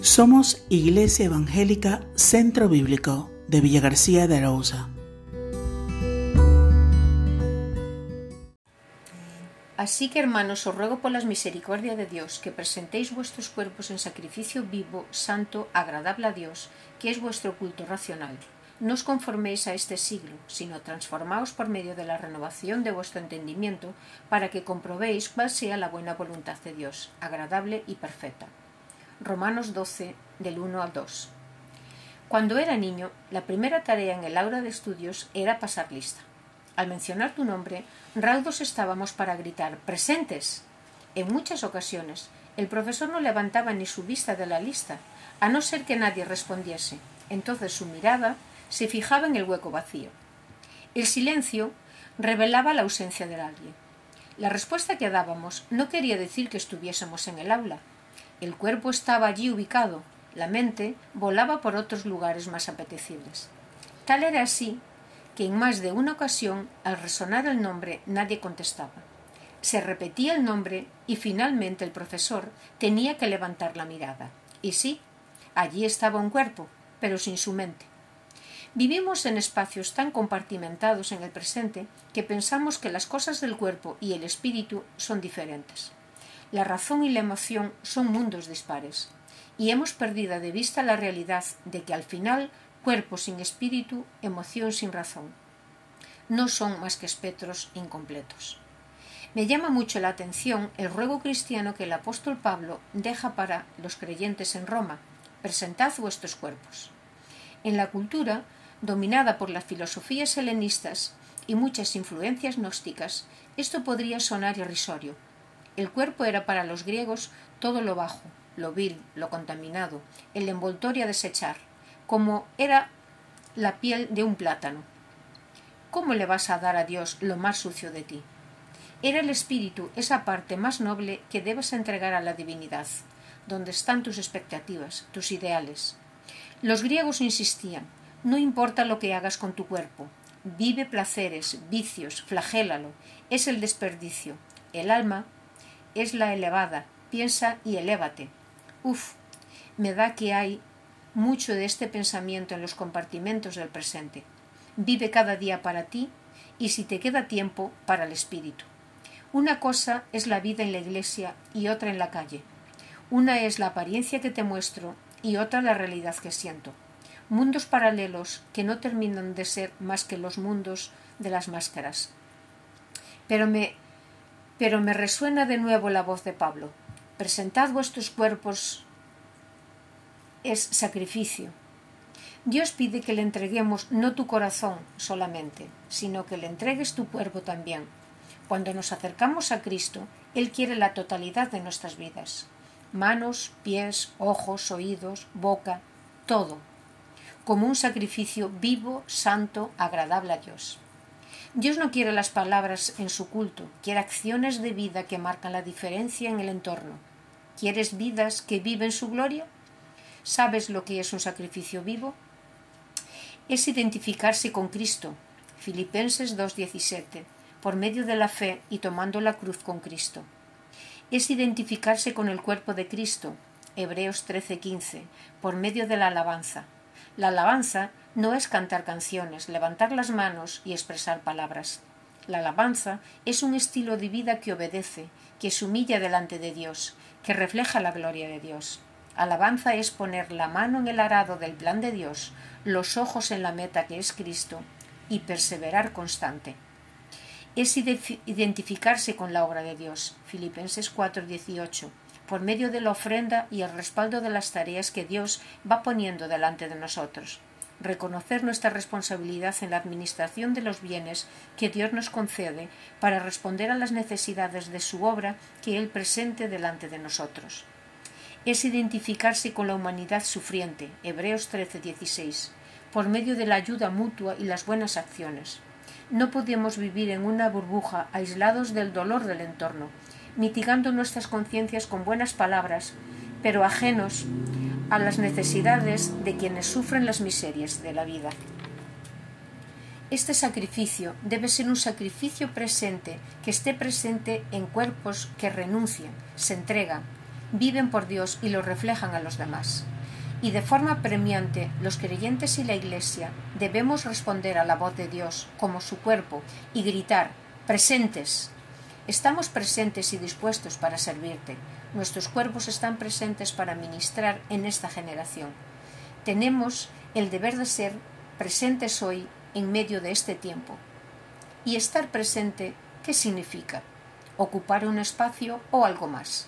Somos Iglesia Evangélica Centro Bíblico de Villa García de Arauza. Así que, hermanos, os ruego por las misericordias de Dios que presentéis vuestros cuerpos en sacrificio vivo, santo, agradable a Dios, que es vuestro culto racional. No os conforméis a este siglo, sino transformaos por medio de la renovación de vuestro entendimiento, para que comprobéis cuál sea la buena voluntad de Dios, agradable y perfecta. Romanos 12, del 1 al 2. Cuando era niño, la primera tarea en el aula de estudios era pasar lista. Al mencionar tu nombre, raudos estábamos para gritar presentes. En muchas ocasiones, el profesor no levantaba ni su vista de la lista, a no ser que nadie respondiese. Entonces su mirada se fijaba en el hueco vacío. El silencio revelaba la ausencia de alguien. La respuesta que dábamos no quería decir que estuviésemos en el aula. El cuerpo estaba allí ubicado, la mente volaba por otros lugares más apetecibles. Tal era así que en más de una ocasión, al resonar el nombre, nadie contestaba. Se repetía el nombre y finalmente el profesor tenía que levantar la mirada. Y sí, allí estaba un cuerpo, pero sin su mente. Vivimos en espacios tan compartimentados en el presente que pensamos que las cosas del cuerpo y el espíritu son diferentes. La razón y la emoción son mundos dispares, y hemos perdido de vista la realidad de que al final cuerpo sin espíritu, emoción sin razón. No son más que espectros incompletos. Me llama mucho la atención el ruego cristiano que el apóstol Pablo deja para los creyentes en Roma. Presentad vuestros cuerpos. En la cultura, dominada por las filosofías helenistas y muchas influencias gnósticas, esto podría sonar irrisorio. El cuerpo era para los griegos todo lo bajo, lo vil, lo contaminado, el envoltorio a desechar, como era la piel de un plátano. ¿Cómo le vas a dar a Dios lo más sucio de ti? Era el espíritu esa parte más noble que debes entregar a la divinidad, donde están tus expectativas, tus ideales. Los griegos insistían, no importa lo que hagas con tu cuerpo, vive placeres, vicios, flagélalo, es el desperdicio. El alma es la elevada, piensa y elévate. Uf, me da que hay mucho de este pensamiento en los compartimentos del presente. Vive cada día para ti y si te queda tiempo para el espíritu. Una cosa es la vida en la iglesia y otra en la calle. Una es la apariencia que te muestro y otra la realidad que siento. Mundos paralelos que no terminan de ser más que los mundos de las máscaras. Pero me, pero me resuena de nuevo la voz de Pablo. Presentad vuestros cuerpos es sacrificio. Dios pide que le entreguemos no tu corazón solamente, sino que le entregues tu cuerpo también. Cuando nos acercamos a Cristo, Él quiere la totalidad de nuestras vidas. Manos, pies, ojos, oídos, boca, todo, como un sacrificio vivo, santo, agradable a Dios. Dios no quiere las palabras en su culto, quiere acciones de vida que marcan la diferencia en el entorno. ¿Quieres vidas que viven su gloria? ¿Sabes lo que es un sacrificio vivo? Es identificarse con Cristo. Filipenses 2.17. Por medio de la fe y tomando la cruz con Cristo. Es identificarse con el cuerpo de Cristo. Hebreos 13.15. Por medio de la alabanza. La alabanza no es cantar canciones, levantar las manos y expresar palabras. La alabanza es un estilo de vida que obedece, que se humilla delante de Dios, que refleja la gloria de Dios. Alabanza es poner la mano en el arado del plan de Dios, los ojos en la meta que es Cristo y perseverar constante. Es identificarse con la obra de Dios. Filipenses 4:18 por medio de la ofrenda y el respaldo de las tareas que Dios va poniendo delante de nosotros. Reconocer nuestra responsabilidad en la administración de los bienes que Dios nos concede para responder a las necesidades de su obra que Él presente delante de nosotros es identificarse con la humanidad sufriente, Hebreos 13:16, por medio de la ayuda mutua y las buenas acciones. No podemos vivir en una burbuja aislados del dolor del entorno, mitigando nuestras conciencias con buenas palabras, pero ajenos a las necesidades de quienes sufren las miserias de la vida. Este sacrificio debe ser un sacrificio presente que esté presente en cuerpos que renuncian, se entregan, viven por Dios y lo reflejan a los demás. Y de forma premiante, los creyentes y la Iglesia debemos responder a la voz de Dios como su cuerpo y gritar, presentes. Estamos presentes y dispuestos para servirte. Nuestros cuerpos están presentes para ministrar en esta generación. Tenemos el deber de ser presentes hoy en medio de este tiempo. ¿Y estar presente qué significa? ¿Ocupar un espacio o algo más?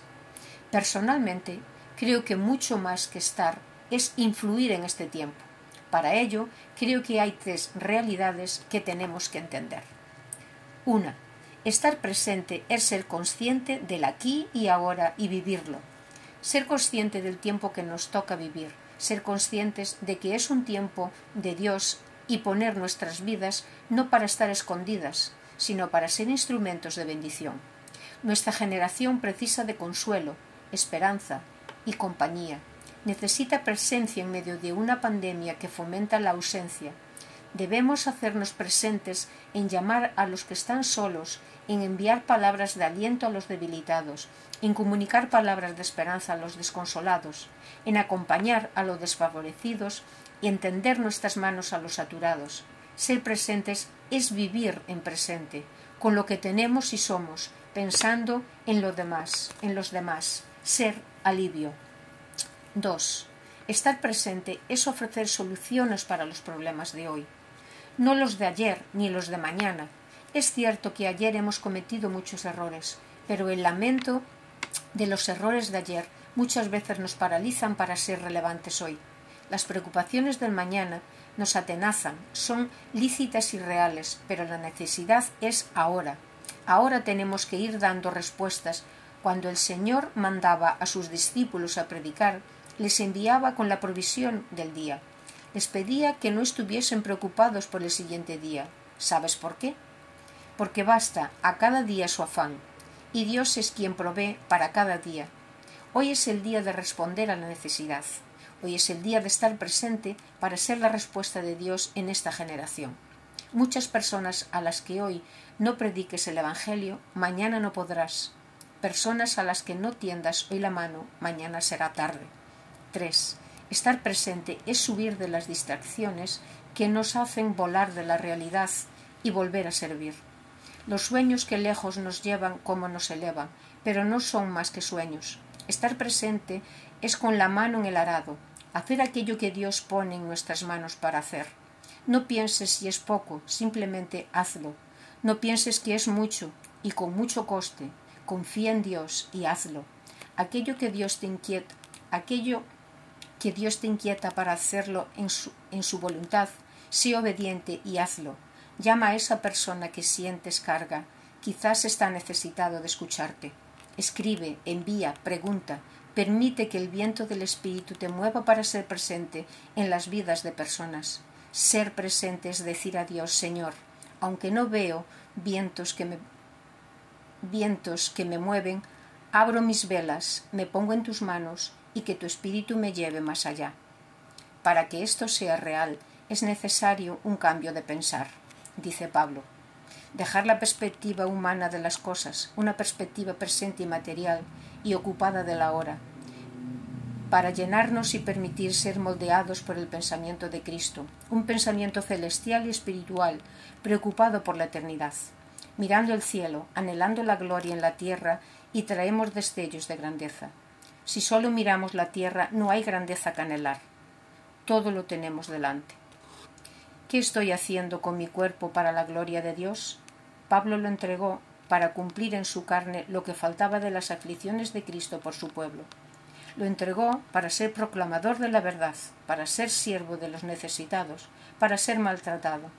Personalmente, creo que mucho más que estar es influir en este tiempo. Para ello, creo que hay tres realidades que tenemos que entender. Una, estar presente es ser consciente del aquí y ahora y vivirlo. Ser consciente del tiempo que nos toca vivir, ser conscientes de que es un tiempo de Dios y poner nuestras vidas no para estar escondidas, sino para ser instrumentos de bendición. Nuestra generación precisa de consuelo, esperanza y compañía. Necesita presencia en medio de una pandemia que fomenta la ausencia. Debemos hacernos presentes en llamar a los que están solos, en enviar palabras de aliento a los debilitados, en comunicar palabras de esperanza a los desconsolados, en acompañar a los desfavorecidos y entender nuestras manos a los saturados. Ser presentes es vivir en presente, con lo que tenemos y somos, pensando en lo demás, en los demás. Ser alivio. 2. Estar presente es ofrecer soluciones para los problemas de hoy, no los de ayer ni los de mañana. Es cierto que ayer hemos cometido muchos errores, pero el lamento de los errores de ayer muchas veces nos paralizan para ser relevantes hoy. Las preocupaciones del mañana nos atenazan, son lícitas y reales, pero la necesidad es ahora. Ahora tenemos que ir dando respuestas. Cuando el Señor mandaba a sus discípulos a predicar, les enviaba con la provisión del día. Les pedía que no estuviesen preocupados por el siguiente día. ¿Sabes por qué? Porque basta a cada día su afán, y Dios es quien provee para cada día. Hoy es el día de responder a la necesidad. Hoy es el día de estar presente para ser la respuesta de Dios en esta generación. Muchas personas a las que hoy no prediques el Evangelio, mañana no podrás. Personas a las que no tiendas hoy la mano, mañana será tarde. 3. Estar presente es subir de las distracciones que nos hacen volar de la realidad y volver a servir. Los sueños que lejos nos llevan como nos elevan, pero no son más que sueños. Estar presente es con la mano en el arado, hacer aquello que Dios pone en nuestras manos para hacer. No pienses si es poco, simplemente hazlo. No pienses que es mucho y con mucho coste. Confía en Dios y hazlo. Aquello que Dios te inquieta, aquello que Dios te inquieta para hacerlo en su, en su voluntad, sé obediente y hazlo. Llama a esa persona que sientes carga. Quizás está necesitado de escucharte. Escribe, envía, pregunta, Permite que el viento del Espíritu te mueva para ser presente en las vidas de personas. Ser presente es decir a Dios, Señor, aunque no veo vientos que me, vientos que me mueven, abro mis velas, me pongo en tus manos y que tu Espíritu me lleve más allá. Para que esto sea real es necesario un cambio de pensar, dice Pablo. Dejar la perspectiva humana de las cosas, una perspectiva presente y material, y ocupada de la hora, para llenarnos y permitir ser moldeados por el pensamiento de Cristo, un pensamiento celestial y espiritual, preocupado por la eternidad, mirando el cielo, anhelando la gloria en la tierra y traemos destellos de grandeza. Si solo miramos la tierra, no hay grandeza que anhelar. Todo lo tenemos delante. ¿Qué estoy haciendo con mi cuerpo para la gloria de Dios? Pablo lo entregó para cumplir en su carne lo que faltaba de las aflicciones de Cristo por su pueblo. Lo entregó para ser proclamador de la verdad, para ser siervo de los necesitados, para ser maltratado.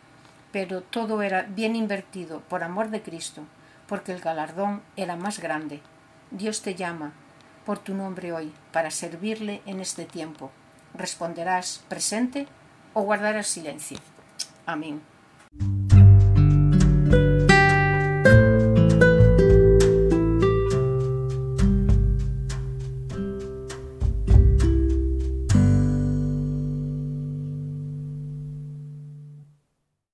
Pero todo era bien invertido por amor de Cristo, porque el galardón era más grande. Dios te llama por tu nombre hoy para servirle en este tiempo. ¿Responderás presente o guardarás silencio? Amén.